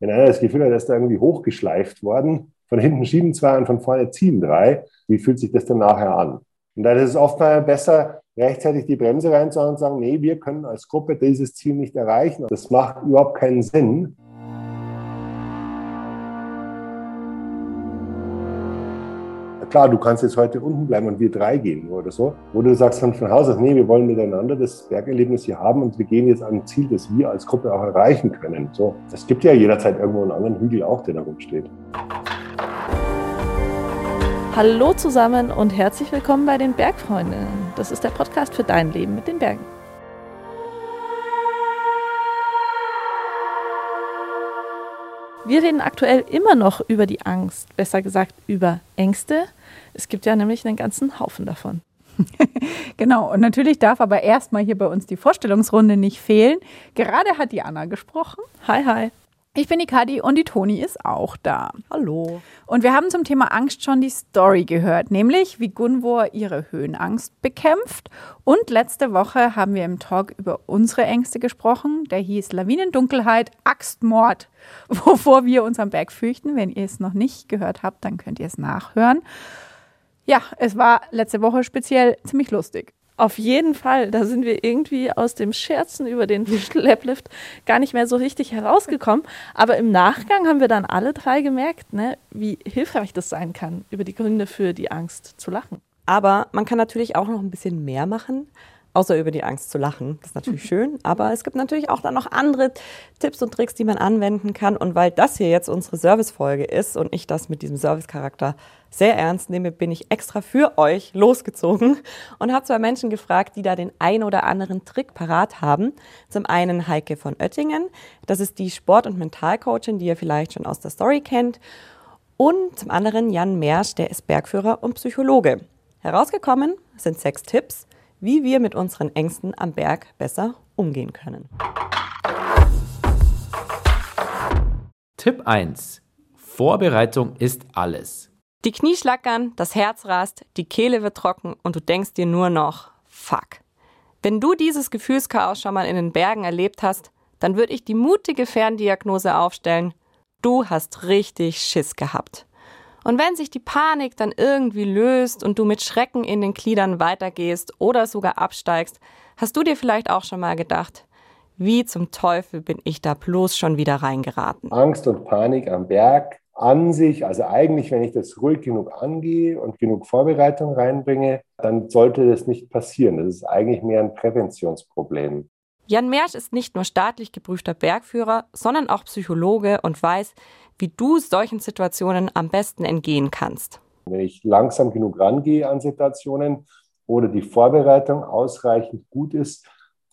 Wenn einer das Gefühl hat, er ist da irgendwie hochgeschleift worden, von hinten schieben zwei und von vorne ziehen drei, wie fühlt sich das dann nachher an? Und da ist es oft mal besser, rechtzeitig die Bremse reinzuhauen und sagen, nee, wir können als Gruppe dieses Ziel nicht erreichen. Das macht überhaupt keinen Sinn. Klar, du kannst jetzt heute unten bleiben und wir drei gehen oder so. Oder du sagst dann von Haus aus, nee, wir wollen miteinander das Bergerlebnis hier haben und wir gehen jetzt an ein Ziel, das wir als Gruppe auch erreichen können. So, es gibt ja jederzeit irgendwo einen anderen Hügel auch, der da rumsteht. Hallo zusammen und herzlich willkommen bei den Bergfreunden. Das ist der Podcast für dein Leben mit den Bergen. Wir reden aktuell immer noch über die Angst, besser gesagt über Ängste. Es gibt ja nämlich einen ganzen Haufen davon. genau, und natürlich darf aber erstmal hier bei uns die Vorstellungsrunde nicht fehlen. Gerade hat die Anna gesprochen. Hi, hi. Ich bin die Kadi und die Toni ist auch da. Hallo. Und wir haben zum Thema Angst schon die Story gehört, nämlich wie Gunvor ihre Höhenangst bekämpft. Und letzte Woche haben wir im Talk über unsere Ängste gesprochen. Der hieß Lawinendunkelheit, Axtmord, wovor wir uns am Berg fürchten. Wenn ihr es noch nicht gehört habt, dann könnt ihr es nachhören. Ja, es war letzte Woche speziell ziemlich lustig. Auf jeden Fall, da sind wir irgendwie aus dem Scherzen über den Schlepplift gar nicht mehr so richtig herausgekommen. Aber im Nachgang haben wir dann alle drei gemerkt, ne, wie hilfreich das sein kann, über die Gründe für die Angst zu lachen. Aber man kann natürlich auch noch ein bisschen mehr machen außer über die Angst zu lachen. Das ist natürlich schön, aber es gibt natürlich auch dann noch andere Tipps und Tricks, die man anwenden kann. Und weil das hier jetzt unsere Servicefolge ist und ich das mit diesem Servicecharakter sehr ernst nehme, bin ich extra für euch losgezogen und habe zwei Menschen gefragt, die da den ein oder anderen Trick parat haben. Zum einen Heike von Oettingen, das ist die Sport- und Mentalcoachin, die ihr vielleicht schon aus der Story kennt. Und zum anderen Jan Mersch, der ist Bergführer und Psychologe. Herausgekommen sind sechs Tipps, wie wir mit unseren Ängsten am Berg besser umgehen können. Tipp 1. Vorbereitung ist alles. Die Knie schlackern, das Herz rast, die Kehle wird trocken und du denkst dir nur noch, fuck. Wenn du dieses Gefühlschaos schon mal in den Bergen erlebt hast, dann würde ich die mutige Ferndiagnose aufstellen, du hast richtig Schiss gehabt. Und wenn sich die Panik dann irgendwie löst und du mit Schrecken in den Gliedern weitergehst oder sogar absteigst, hast du dir vielleicht auch schon mal gedacht, wie zum Teufel bin ich da bloß schon wieder reingeraten? Angst und Panik am Berg an sich, also eigentlich, wenn ich das ruhig genug angehe und genug Vorbereitung reinbringe, dann sollte das nicht passieren. Das ist eigentlich mehr ein Präventionsproblem. Jan Mersch ist nicht nur staatlich geprüfter Bergführer, sondern auch Psychologe und weiß, wie du solchen Situationen am besten entgehen kannst. Wenn ich langsam genug rangehe an Situationen oder die Vorbereitung ausreichend gut ist,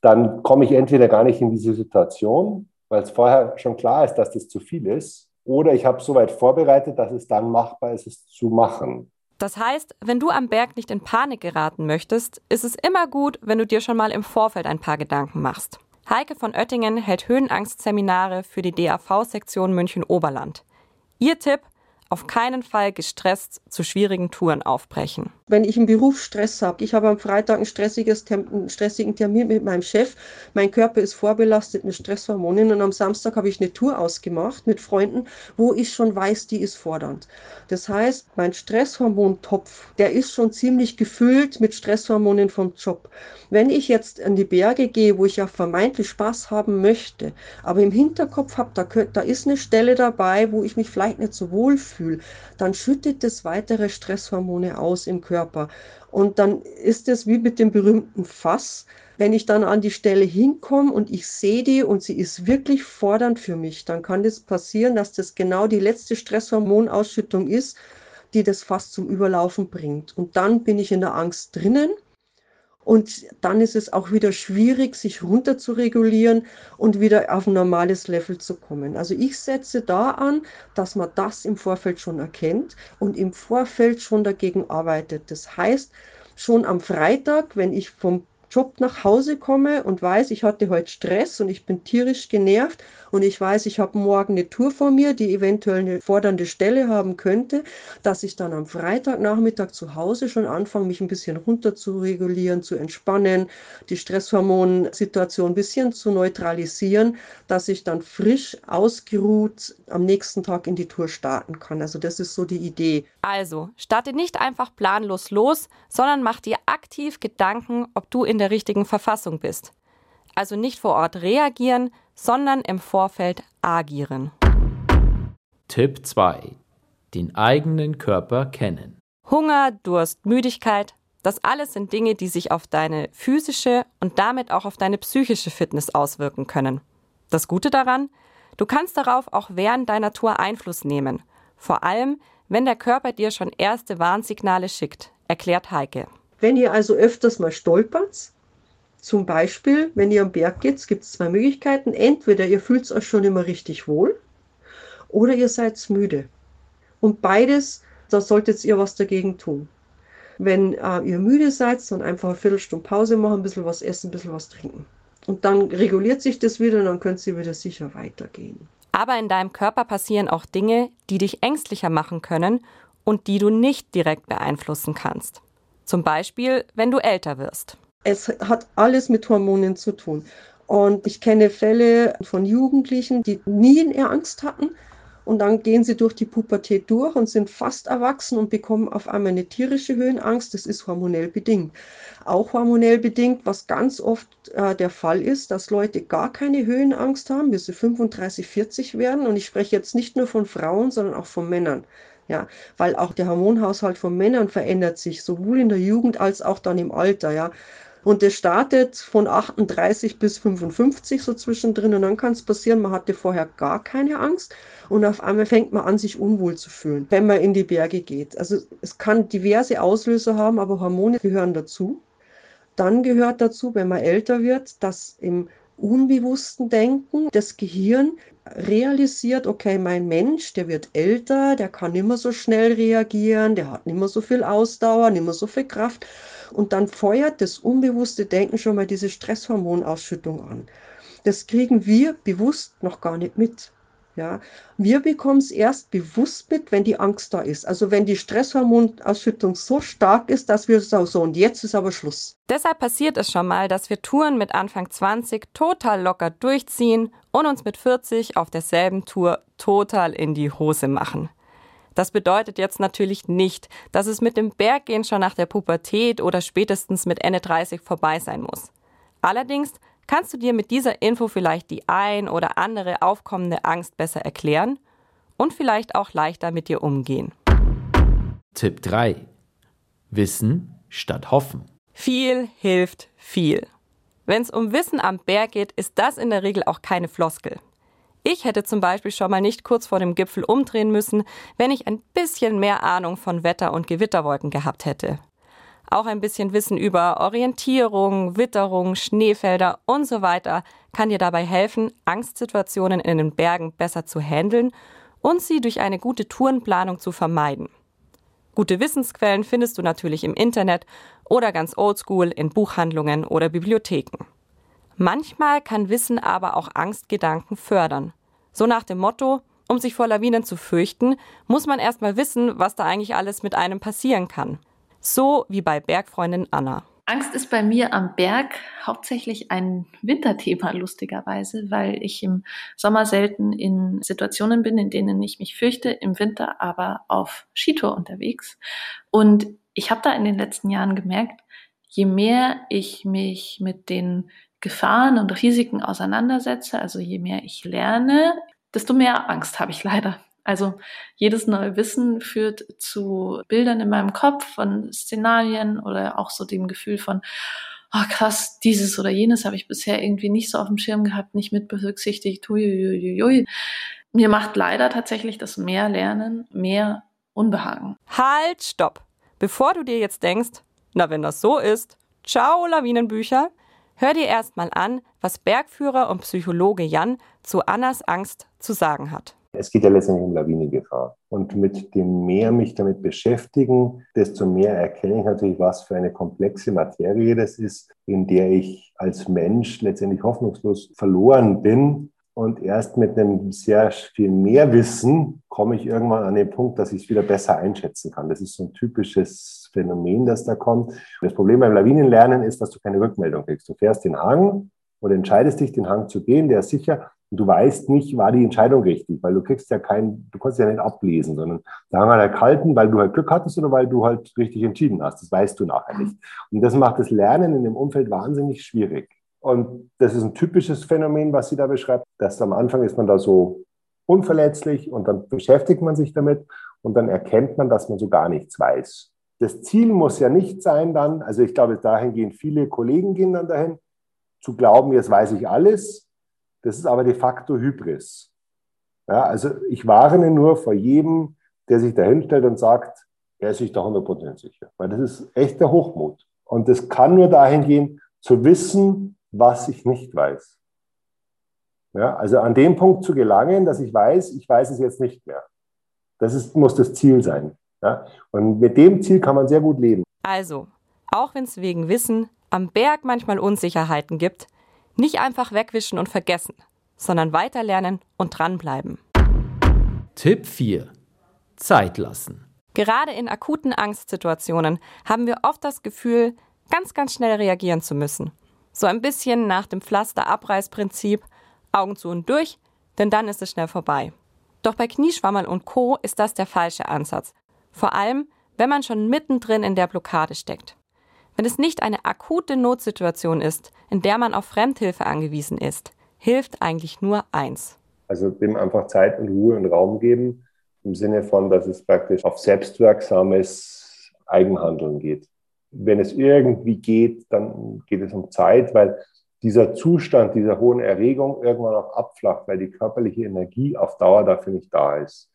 dann komme ich entweder gar nicht in diese Situation, weil es vorher schon klar ist, dass das zu viel ist, oder ich habe so weit vorbereitet, dass es dann machbar ist, es zu machen. Das heißt, wenn du am Berg nicht in Panik geraten möchtest, ist es immer gut, wenn du dir schon mal im Vorfeld ein paar Gedanken machst. Heike von Oettingen hält Höhenangstseminare für die DAV-Sektion München-Oberland. Ihr Tipp, auf keinen Fall gestresst zu schwierigen Touren aufbrechen. Wenn ich im Beruf Stress habe, ich habe am Freitag ein stressiges, einen stressigen Termin mit meinem Chef, mein Körper ist vorbelastet mit Stresshormonen und am Samstag habe ich eine Tour ausgemacht mit Freunden, wo ich schon weiß, die ist fordernd. Das heißt, mein Stresshormontopf, der ist schon ziemlich gefüllt mit Stresshormonen vom Job. Wenn ich jetzt an die Berge gehe, wo ich ja vermeintlich Spaß haben möchte, aber im Hinterkopf habe, da, da ist eine Stelle dabei, wo ich mich vielleicht nicht so wohl fühle, dann schüttet es weitere Stresshormone aus im Körper. Und dann ist es wie mit dem berühmten Fass. Wenn ich dann an die Stelle hinkomme und ich sehe die und sie ist wirklich fordernd für mich, dann kann das passieren, dass das genau die letzte Stresshormonausschüttung ist, die das Fass zum Überlaufen bringt. Und dann bin ich in der Angst drinnen und dann ist es auch wieder schwierig, sich runter zu regulieren und wieder auf ein normales Level zu kommen. Also ich setze da an, dass man das im Vorfeld schon erkennt und im Vorfeld schon dagegen arbeitet. Das heißt, schon am Freitag, wenn ich vom Job nach Hause komme und weiß, ich hatte heute Stress und ich bin tierisch genervt und ich weiß, ich habe morgen eine Tour vor mir, die eventuell eine fordernde Stelle haben könnte, dass ich dann am Freitagnachmittag zu Hause schon anfange, mich ein bisschen runter zu regulieren, zu entspannen, die Stresshormonsituation ein bisschen zu neutralisieren, dass ich dann frisch ausgeruht am nächsten Tag in die Tour starten kann. Also das ist so die Idee. Also, starte nicht einfach planlos los, sondern mach dir aktiv Gedanken, ob du in der richtigen Verfassung bist. Also nicht vor Ort reagieren, sondern im Vorfeld agieren. Tipp 2. Den eigenen Körper kennen. Hunger, Durst, Müdigkeit, das alles sind Dinge, die sich auf deine physische und damit auch auf deine psychische Fitness auswirken können. Das Gute daran, du kannst darauf auch während deiner Tour Einfluss nehmen. Vor allem, wenn der Körper dir schon erste Warnsignale schickt, erklärt Heike. Wenn ihr also öfters mal stolpert, zum Beispiel, wenn ihr am Berg geht, gibt es zwei Möglichkeiten. Entweder ihr fühlt euch schon immer richtig wohl oder ihr seid müde. Und beides, da solltet ihr was dagegen tun. Wenn äh, ihr müde seid, dann einfach eine Viertelstunde Pause machen, ein bisschen was essen, ein bisschen was trinken. Und dann reguliert sich das wieder und dann könnt ihr wieder sicher weitergehen. Aber in deinem Körper passieren auch Dinge, die dich ängstlicher machen können und die du nicht direkt beeinflussen kannst. Zum Beispiel, wenn du älter wirst. Es hat alles mit Hormonen zu tun. Und ich kenne Fälle von Jugendlichen, die nie eine Angst hatten. Und dann gehen sie durch die Pubertät durch und sind fast erwachsen und bekommen auf einmal eine tierische Höhenangst. Das ist hormonell bedingt. Auch hormonell bedingt, was ganz oft äh, der Fall ist, dass Leute gar keine Höhenangst haben, bis sie 35, 40 werden. Und ich spreche jetzt nicht nur von Frauen, sondern auch von Männern. Ja, weil auch der Hormonhaushalt von Männern verändert sich, sowohl in der Jugend als auch dann im Alter. Ja, und das startet von 38 bis 55 so zwischendrin. Und dann kann es passieren, man hatte vorher gar keine Angst und auf einmal fängt man an, sich unwohl zu fühlen, wenn man in die Berge geht. Also es kann diverse Auslöser haben, aber Hormone gehören dazu. Dann gehört dazu, wenn man älter wird, dass im unbewussten Denken das Gehirn realisiert, okay, mein Mensch, der wird älter, der kann nicht mehr so schnell reagieren, der hat nicht mehr so viel Ausdauer, nicht mehr so viel Kraft. Und dann feuert das unbewusste Denken schon mal diese Stresshormonausschüttung an. Das kriegen wir bewusst noch gar nicht mit. Ja, wir bekommen es erst bewusst mit, wenn die Angst da ist. Also wenn die Stresshormonausschüttung so stark ist, dass wir sagen, so und jetzt ist aber Schluss. Deshalb passiert es schon mal, dass wir Touren mit Anfang 20 total locker durchziehen und uns mit 40 auf derselben Tour total in die Hose machen. Das bedeutet jetzt natürlich nicht, dass es mit dem Berggehen schon nach der Pubertät oder spätestens mit Ende 30 vorbei sein muss. Allerdings kannst du dir mit dieser Info vielleicht die ein oder andere aufkommende Angst besser erklären und vielleicht auch leichter mit dir umgehen. Tipp 3. Wissen statt Hoffen. Viel hilft viel. Wenn es um Wissen am Berg geht, ist das in der Regel auch keine Floskel. Ich hätte zum Beispiel schon mal nicht kurz vor dem Gipfel umdrehen müssen, wenn ich ein bisschen mehr Ahnung von Wetter und Gewitterwolken gehabt hätte. Auch ein bisschen Wissen über Orientierung, Witterung, Schneefelder und so weiter kann dir dabei helfen, Angstsituationen in den Bergen besser zu handeln und sie durch eine gute Tourenplanung zu vermeiden. Gute Wissensquellen findest du natürlich im Internet oder ganz oldschool in Buchhandlungen oder Bibliotheken. Manchmal kann Wissen aber auch Angstgedanken fördern. So nach dem Motto, um sich vor Lawinen zu fürchten, muss man erstmal wissen, was da eigentlich alles mit einem passieren kann. So wie bei Bergfreundin Anna. Angst ist bei mir am Berg hauptsächlich ein Winterthema, lustigerweise, weil ich im Sommer selten in Situationen bin, in denen ich mich fürchte, im Winter aber auf Skitour unterwegs. Und ich habe da in den letzten Jahren gemerkt, je mehr ich mich mit den Gefahren und Risiken auseinandersetze, also je mehr ich lerne, desto mehr Angst habe ich leider. Also jedes neue Wissen führt zu Bildern in meinem Kopf von Szenarien oder auch so dem Gefühl von, oh krass, dieses oder jenes habe ich bisher irgendwie nicht so auf dem Schirm gehabt, nicht mit berücksichtigt. Mir macht leider tatsächlich das mehr Lernen mehr Unbehagen. Halt, stopp. Bevor du dir jetzt denkst, na wenn das so ist, ciao Lawinenbücher, Hör dir erstmal an, was Bergführer und Psychologe Jan zu Annas Angst zu sagen hat. Es geht ja letztendlich um Lawinengefahr. Und mit dem mehr mich damit beschäftigen, desto mehr erkenne ich natürlich, was für eine komplexe Materie das ist, in der ich als Mensch letztendlich hoffnungslos verloren bin. Und erst mit einem sehr viel mehr Wissen komme ich irgendwann an den Punkt, dass ich es wieder besser einschätzen kann. Das ist so ein typisches Phänomen, das da kommt. Das Problem beim Lawinenlernen ist, dass du keine Rückmeldung kriegst. Du fährst den Hang und entscheidest dich, den Hang zu gehen, der ist sicher. Und du weißt nicht, war die Entscheidung richtig, weil du kriegst ja kein, du kannst ja nicht ablesen, sondern der Hang hat er kalten, weil du halt Glück hattest oder weil du halt richtig entschieden hast. Das weißt du nachher nicht. Und das macht das Lernen in dem Umfeld wahnsinnig schwierig. Und das ist ein typisches Phänomen, was sie da beschreibt, dass am Anfang ist man da so unverletzlich und dann beschäftigt man sich damit und dann erkennt man, dass man so gar nichts weiß. Das Ziel muss ja nicht sein dann, also ich glaube, dahin gehen viele Kollegen gehen dann dahin, zu glauben, jetzt weiß ich alles. Das ist aber de facto Hybris. Ja, also ich warne nur vor jedem, der sich dahinstellt und sagt, er ist sich da 100% sicher. Weil das ist echter Hochmut. Und das kann nur dahin gehen, zu wissen, was ich nicht weiß. Ja, also an dem Punkt zu gelangen, dass ich weiß, ich weiß es jetzt nicht mehr. Das ist, muss das Ziel sein. Ja? Und mit dem Ziel kann man sehr gut leben. Also, auch wenn es wegen Wissen am Berg manchmal Unsicherheiten gibt, nicht einfach wegwischen und vergessen, sondern weiterlernen und dranbleiben. Tipp 4. Zeit lassen. Gerade in akuten Angstsituationen haben wir oft das Gefühl, ganz, ganz schnell reagieren zu müssen. So ein bisschen nach dem Pflaster-Abreißprinzip, Augen zu und durch, denn dann ist es schnell vorbei. Doch bei Knieschwammerl und Co. ist das der falsche Ansatz. Vor allem, wenn man schon mittendrin in der Blockade steckt. Wenn es nicht eine akute Notsituation ist, in der man auf Fremdhilfe angewiesen ist, hilft eigentlich nur eins. Also dem einfach Zeit und Ruhe und Raum geben, im Sinne von, dass es praktisch auf selbstwirksames Eigenhandeln geht. Wenn es irgendwie geht, dann geht es um Zeit, weil dieser Zustand dieser hohen Erregung irgendwann auch abflacht, weil die körperliche Energie auf Dauer dafür nicht da ist.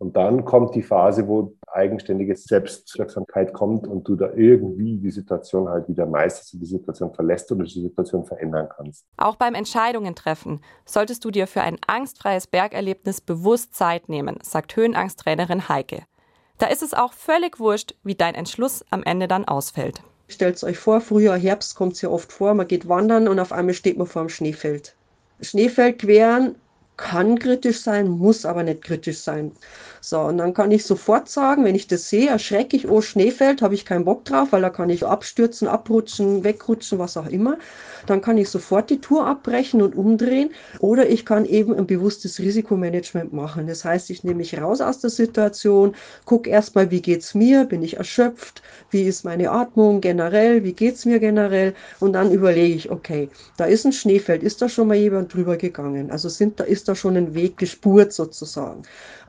Und dann kommt die Phase, wo eigenständige Selbstwirksamkeit kommt und du da irgendwie die Situation halt wieder meisterst und die Situation verlässt oder die Situation verändern kannst. Auch beim Entscheidungen treffen solltest du dir für ein angstfreies Bergerlebnis bewusst Zeit nehmen, sagt Höhenangsttrainerin Heike. Da ist es auch völlig wurscht, wie dein Entschluss am Ende dann ausfällt. Stellt euch vor, Frühjahr, Herbst kommt es ja oft vor, man geht wandern und auf einmal steht man vor dem Schneefeld. Schneefeld queren kann kritisch sein, muss aber nicht kritisch sein. So, und dann kann ich sofort sagen, wenn ich das sehe, erschrecke ich, oh, Schneefeld, habe ich keinen Bock drauf, weil da kann ich abstürzen, abrutschen, wegrutschen, was auch immer. Dann kann ich sofort die Tour abbrechen und umdrehen. Oder ich kann eben ein bewusstes Risikomanagement machen. Das heißt, ich nehme mich raus aus der Situation, gucke erstmal, wie geht's mir, bin ich erschöpft, wie ist meine Atmung generell, wie geht's mir generell. Und dann überlege ich, okay, da ist ein Schneefeld, ist da schon mal jemand drüber gegangen? Also sind da, ist da schon ein Weg gespurt sozusagen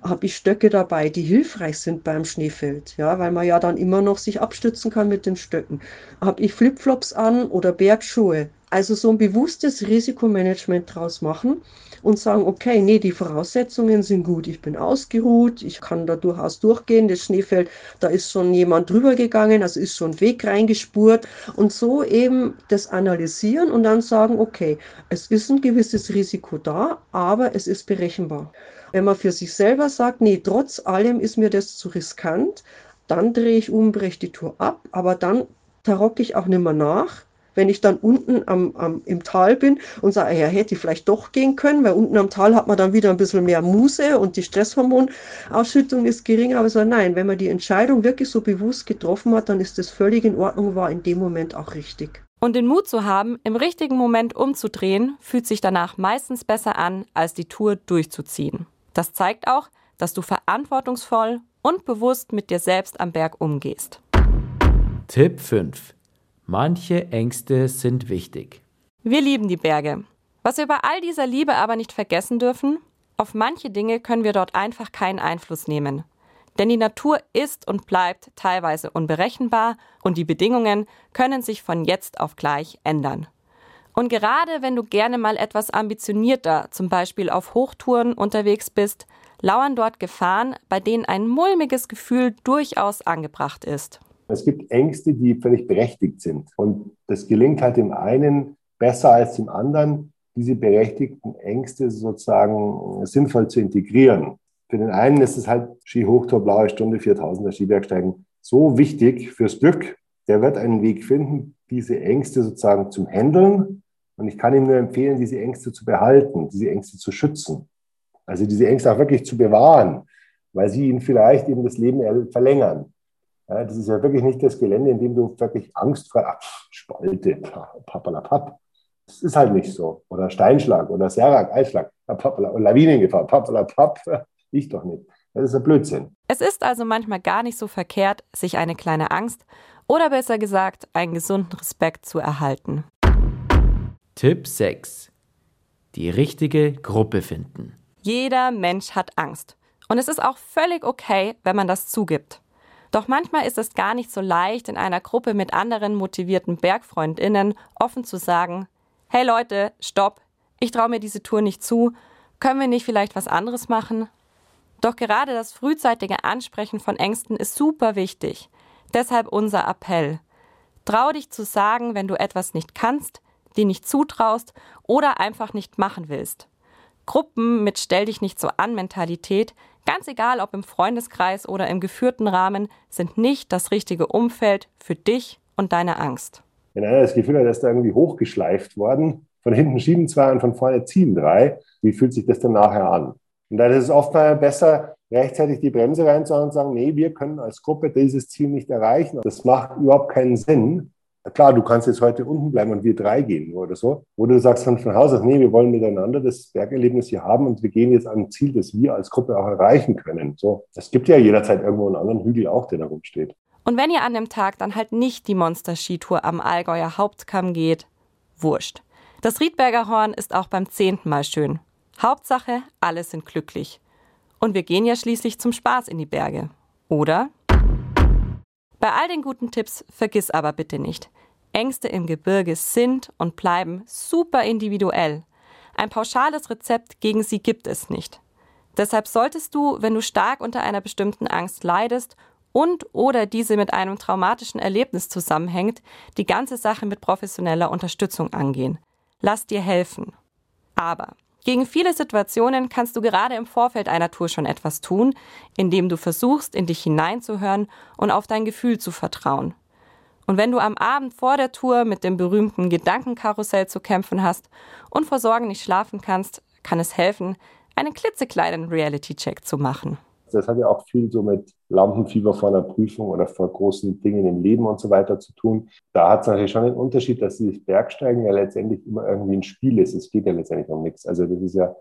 habe ich Stöcke dabei, die hilfreich sind beim Schneefeld, ja, weil man ja dann immer noch sich abstützen kann mit den Stöcken. Habe ich Flipflops an oder Bergschuhe? Also so ein bewusstes Risikomanagement draus machen und sagen, okay, nee, die Voraussetzungen sind gut, ich bin ausgeruht, ich kann da durchaus durchgehen, das Schneefeld, da ist schon jemand drüber gegangen, also ist schon ein Weg reingespurt und so eben das analysieren und dann sagen, okay, es ist ein gewisses Risiko da, aber es ist berechenbar. Wenn man für sich selber sagt, nee, trotz allem ist mir das zu riskant, dann drehe ich um, breche die Tour ab, aber dann tarocke ich auch nicht mehr nach. Wenn ich dann unten am, am, im Tal bin und sage, ja, hätte ich vielleicht doch gehen können, weil unten am Tal hat man dann wieder ein bisschen mehr Muse und die Stresshormonausschüttung ist geringer. Aber so, nein, wenn man die Entscheidung wirklich so bewusst getroffen hat, dann ist das völlig in Ordnung, war in dem Moment auch richtig. Und den Mut zu haben, im richtigen Moment umzudrehen, fühlt sich danach meistens besser an, als die Tour durchzuziehen. Das zeigt auch, dass du verantwortungsvoll und bewusst mit dir selbst am Berg umgehst. Tipp 5. Manche Ängste sind wichtig. Wir lieben die Berge. Was wir bei all dieser Liebe aber nicht vergessen dürfen, auf manche Dinge können wir dort einfach keinen Einfluss nehmen. Denn die Natur ist und bleibt teilweise unberechenbar und die Bedingungen können sich von jetzt auf gleich ändern. Und gerade wenn du gerne mal etwas ambitionierter, zum Beispiel auf Hochtouren unterwegs bist, lauern dort Gefahren, bei denen ein mulmiges Gefühl durchaus angebracht ist. Es gibt Ängste, die völlig berechtigt sind. Und das gelingt halt dem einen besser als dem anderen, diese berechtigten Ängste sozusagen sinnvoll zu integrieren. Für den einen ist es halt Ski Hochtor, blaue Stunde, 4000er Skibergsteigen so wichtig fürs Glück. Der wird einen Weg finden, diese Ängste sozusagen zu handeln. Und ich kann ihm nur empfehlen, diese Ängste zu behalten, diese Ängste zu schützen. Also diese Ängste auch wirklich zu bewahren, weil sie ihn vielleicht eben das Leben verlängern. Ja, das ist ja wirklich nicht das Gelände, in dem du wirklich Angst vor ach, Spalte, papalapap. Das ist halt nicht so. Oder Steinschlag oder Serak, Eisschlag, Lawinengefahr, papalapap. Ich doch nicht. Das ist ein Blödsinn. Es ist also manchmal gar nicht so verkehrt, sich eine kleine Angst oder besser gesagt einen gesunden Respekt zu erhalten. Tipp 6. Die richtige Gruppe finden. Jeder Mensch hat Angst. Und es ist auch völlig okay, wenn man das zugibt. Doch manchmal ist es gar nicht so leicht, in einer Gruppe mit anderen motivierten Bergfreundinnen offen zu sagen, hey Leute, stopp, ich traue mir diese Tour nicht zu, können wir nicht vielleicht was anderes machen? Doch gerade das frühzeitige Ansprechen von Ängsten ist super wichtig. Deshalb unser Appell. Trau dich zu sagen, wenn du etwas nicht kannst, dir nicht zutraust oder einfach nicht machen willst. Gruppen mit Stell dich nicht so an Mentalität, ganz egal ob im Freundeskreis oder im geführten Rahmen, sind nicht das richtige Umfeld für dich und deine Angst. Wenn einer das Gefühl hat, ist da irgendwie hochgeschleift worden, von hinten schieben zwei und von vorne ziehen drei, wie fühlt sich das dann nachher an? Und da ist es oft mal besser, rechtzeitig die Bremse reinzuhauen und sagen, nee, wir können als Gruppe dieses Ziel nicht erreichen. Das macht überhaupt keinen Sinn. Klar, du kannst jetzt heute unten bleiben und wir drei gehen oder so. Oder du sagst dann von Haus aus, nee, wir wollen miteinander das Bergerlebnis hier haben und wir gehen jetzt an ein Ziel, das wir als Gruppe auch erreichen können. So, es gibt ja jederzeit irgendwo einen anderen Hügel auch, der da rumsteht. Und wenn ihr an dem Tag dann halt nicht die Monster-Skitour am Allgäuer Hauptkamm geht, wurscht. Das Riedberger Horn ist auch beim zehnten Mal schön. Hauptsache, alle sind glücklich. Und wir gehen ja schließlich zum Spaß in die Berge. Oder? Bei all den guten Tipps vergiss aber bitte nicht, Ängste im Gebirge sind und bleiben super individuell. Ein pauschales Rezept gegen sie gibt es nicht. Deshalb solltest du, wenn du stark unter einer bestimmten Angst leidest und oder diese mit einem traumatischen Erlebnis zusammenhängt, die ganze Sache mit professioneller Unterstützung angehen. Lass dir helfen. Aber gegen viele Situationen kannst du gerade im Vorfeld einer Tour schon etwas tun, indem du versuchst, in dich hineinzuhören und auf dein Gefühl zu vertrauen. Und wenn du am Abend vor der Tour mit dem berühmten Gedankenkarussell zu kämpfen hast und vor Sorgen nicht schlafen kannst, kann es helfen, einen klitzekleinen Reality-Check zu machen. Das hat ja auch viel so mit Lampenfieber vor einer Prüfung oder vor großen Dingen im Leben und so weiter zu tun. Da hat es natürlich schon einen Unterschied, dass dieses Bergsteigen ja letztendlich immer irgendwie ein Spiel ist. Es geht ja letztendlich um nichts. Also das ist ja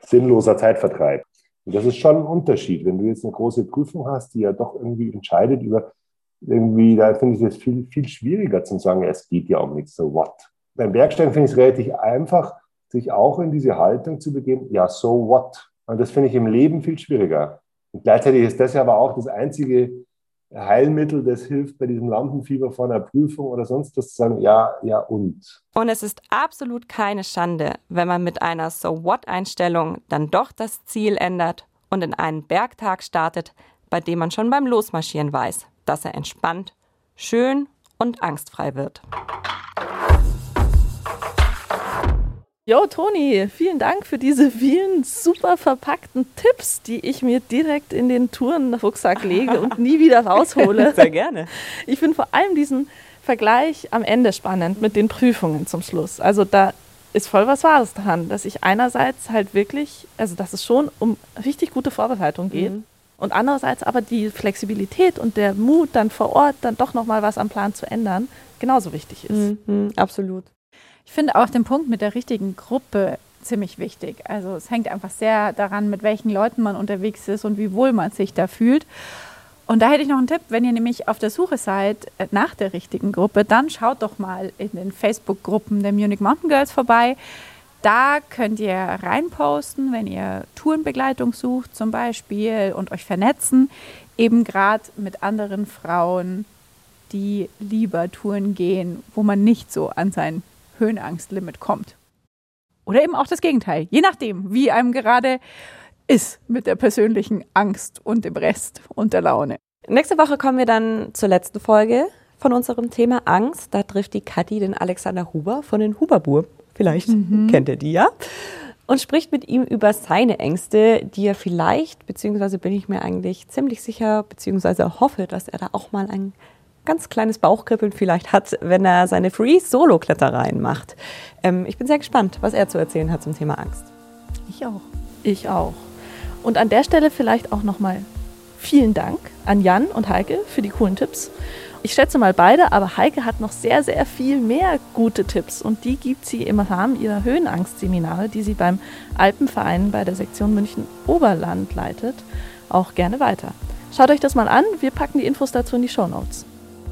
sinnloser Zeitvertreib. Und das ist schon ein Unterschied. Wenn du jetzt eine große Prüfung hast, die ja doch irgendwie entscheidet über irgendwie, da finde ich es viel, viel schwieriger zu sagen, es geht ja um nichts, so what. Beim Bergsteigen finde ich es relativ einfach, sich auch in diese Haltung zu begeben, ja, so what. Und das finde ich im Leben viel schwieriger. Und gleichzeitig ist das ja aber auch das einzige Heilmittel, das hilft bei diesem Lampenfieber vor einer Prüfung oder sonst was zu sagen, ja, ja und. Und es ist absolut keine Schande, wenn man mit einer So-What-Einstellung dann doch das Ziel ändert und in einen Bergtag startet, bei dem man schon beim Losmarschieren weiß, dass er entspannt, schön und angstfrei wird. Jo, Toni, vielen Dank für diese vielen super verpackten Tipps, die ich mir direkt in den Tourenrucksack lege und nie wieder raushole. Sehr gerne. Ich finde vor allem diesen Vergleich am Ende spannend mit den Prüfungen zum Schluss. Also da ist voll was Wahres dran, dass ich einerseits halt wirklich, also dass es schon um richtig gute Vorbereitung geht mhm. und andererseits aber die Flexibilität und der Mut dann vor Ort dann doch noch mal was am Plan zu ändern genauso wichtig ist. Mhm, absolut. Ich finde auch den Punkt mit der richtigen Gruppe ziemlich wichtig. Also es hängt einfach sehr daran, mit welchen Leuten man unterwegs ist und wie wohl man sich da fühlt. Und da hätte ich noch einen Tipp, wenn ihr nämlich auf der Suche seid nach der richtigen Gruppe, dann schaut doch mal in den Facebook-Gruppen der Munich Mountain Girls vorbei. Da könnt ihr reinposten, wenn ihr Tourenbegleitung sucht zum Beispiel und euch vernetzen, eben gerade mit anderen Frauen, die lieber Touren gehen, wo man nicht so an sein Höhenangstlimit kommt. Oder eben auch das Gegenteil, je nachdem, wie einem gerade ist mit der persönlichen Angst und dem Rest und der Laune. Nächste Woche kommen wir dann zur letzten Folge von unserem Thema Angst. Da trifft die Kathi den Alexander Huber von den Huberburg Vielleicht kennt ihr die ja. Und spricht mit ihm über seine Ängste, die er vielleicht, beziehungsweise bin ich mir eigentlich ziemlich sicher, beziehungsweise hoffe, dass er da auch mal ein ganz kleines Bauchkribbeln vielleicht hat, wenn er seine Free-Solo-Klettereien macht. Ähm, ich bin sehr gespannt, was er zu erzählen hat zum Thema Angst. Ich auch. Ich auch. Und an der Stelle vielleicht auch nochmal vielen Dank an Jan und Heike für die coolen Tipps. Ich schätze mal beide, aber Heike hat noch sehr, sehr viel mehr gute Tipps und die gibt sie im Rahmen ihrer Höhenangstseminare, die sie beim Alpenverein bei der Sektion München Oberland leitet, auch gerne weiter. Schaut euch das mal an, wir packen die Infos dazu in die Show Notes.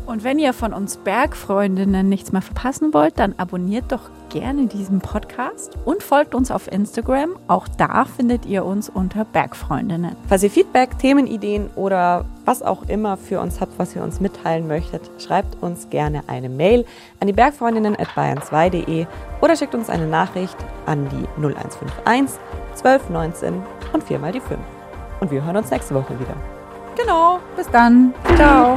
Und wenn ihr von uns Bergfreundinnen nichts mehr verpassen wollt, dann abonniert doch gerne diesen Podcast und folgt uns auf Instagram. Auch da findet ihr uns unter Bergfreundinnen. Falls ihr Feedback, Themenideen oder was auch immer für uns habt, was ihr uns mitteilen möchtet, schreibt uns gerne eine Mail an die Bergfreundinnen at bayern2.de oder schickt uns eine Nachricht an die 0151 1219 und viermal die 5. Und wir hören uns nächste Woche wieder. Genau, bis dann. Ciao.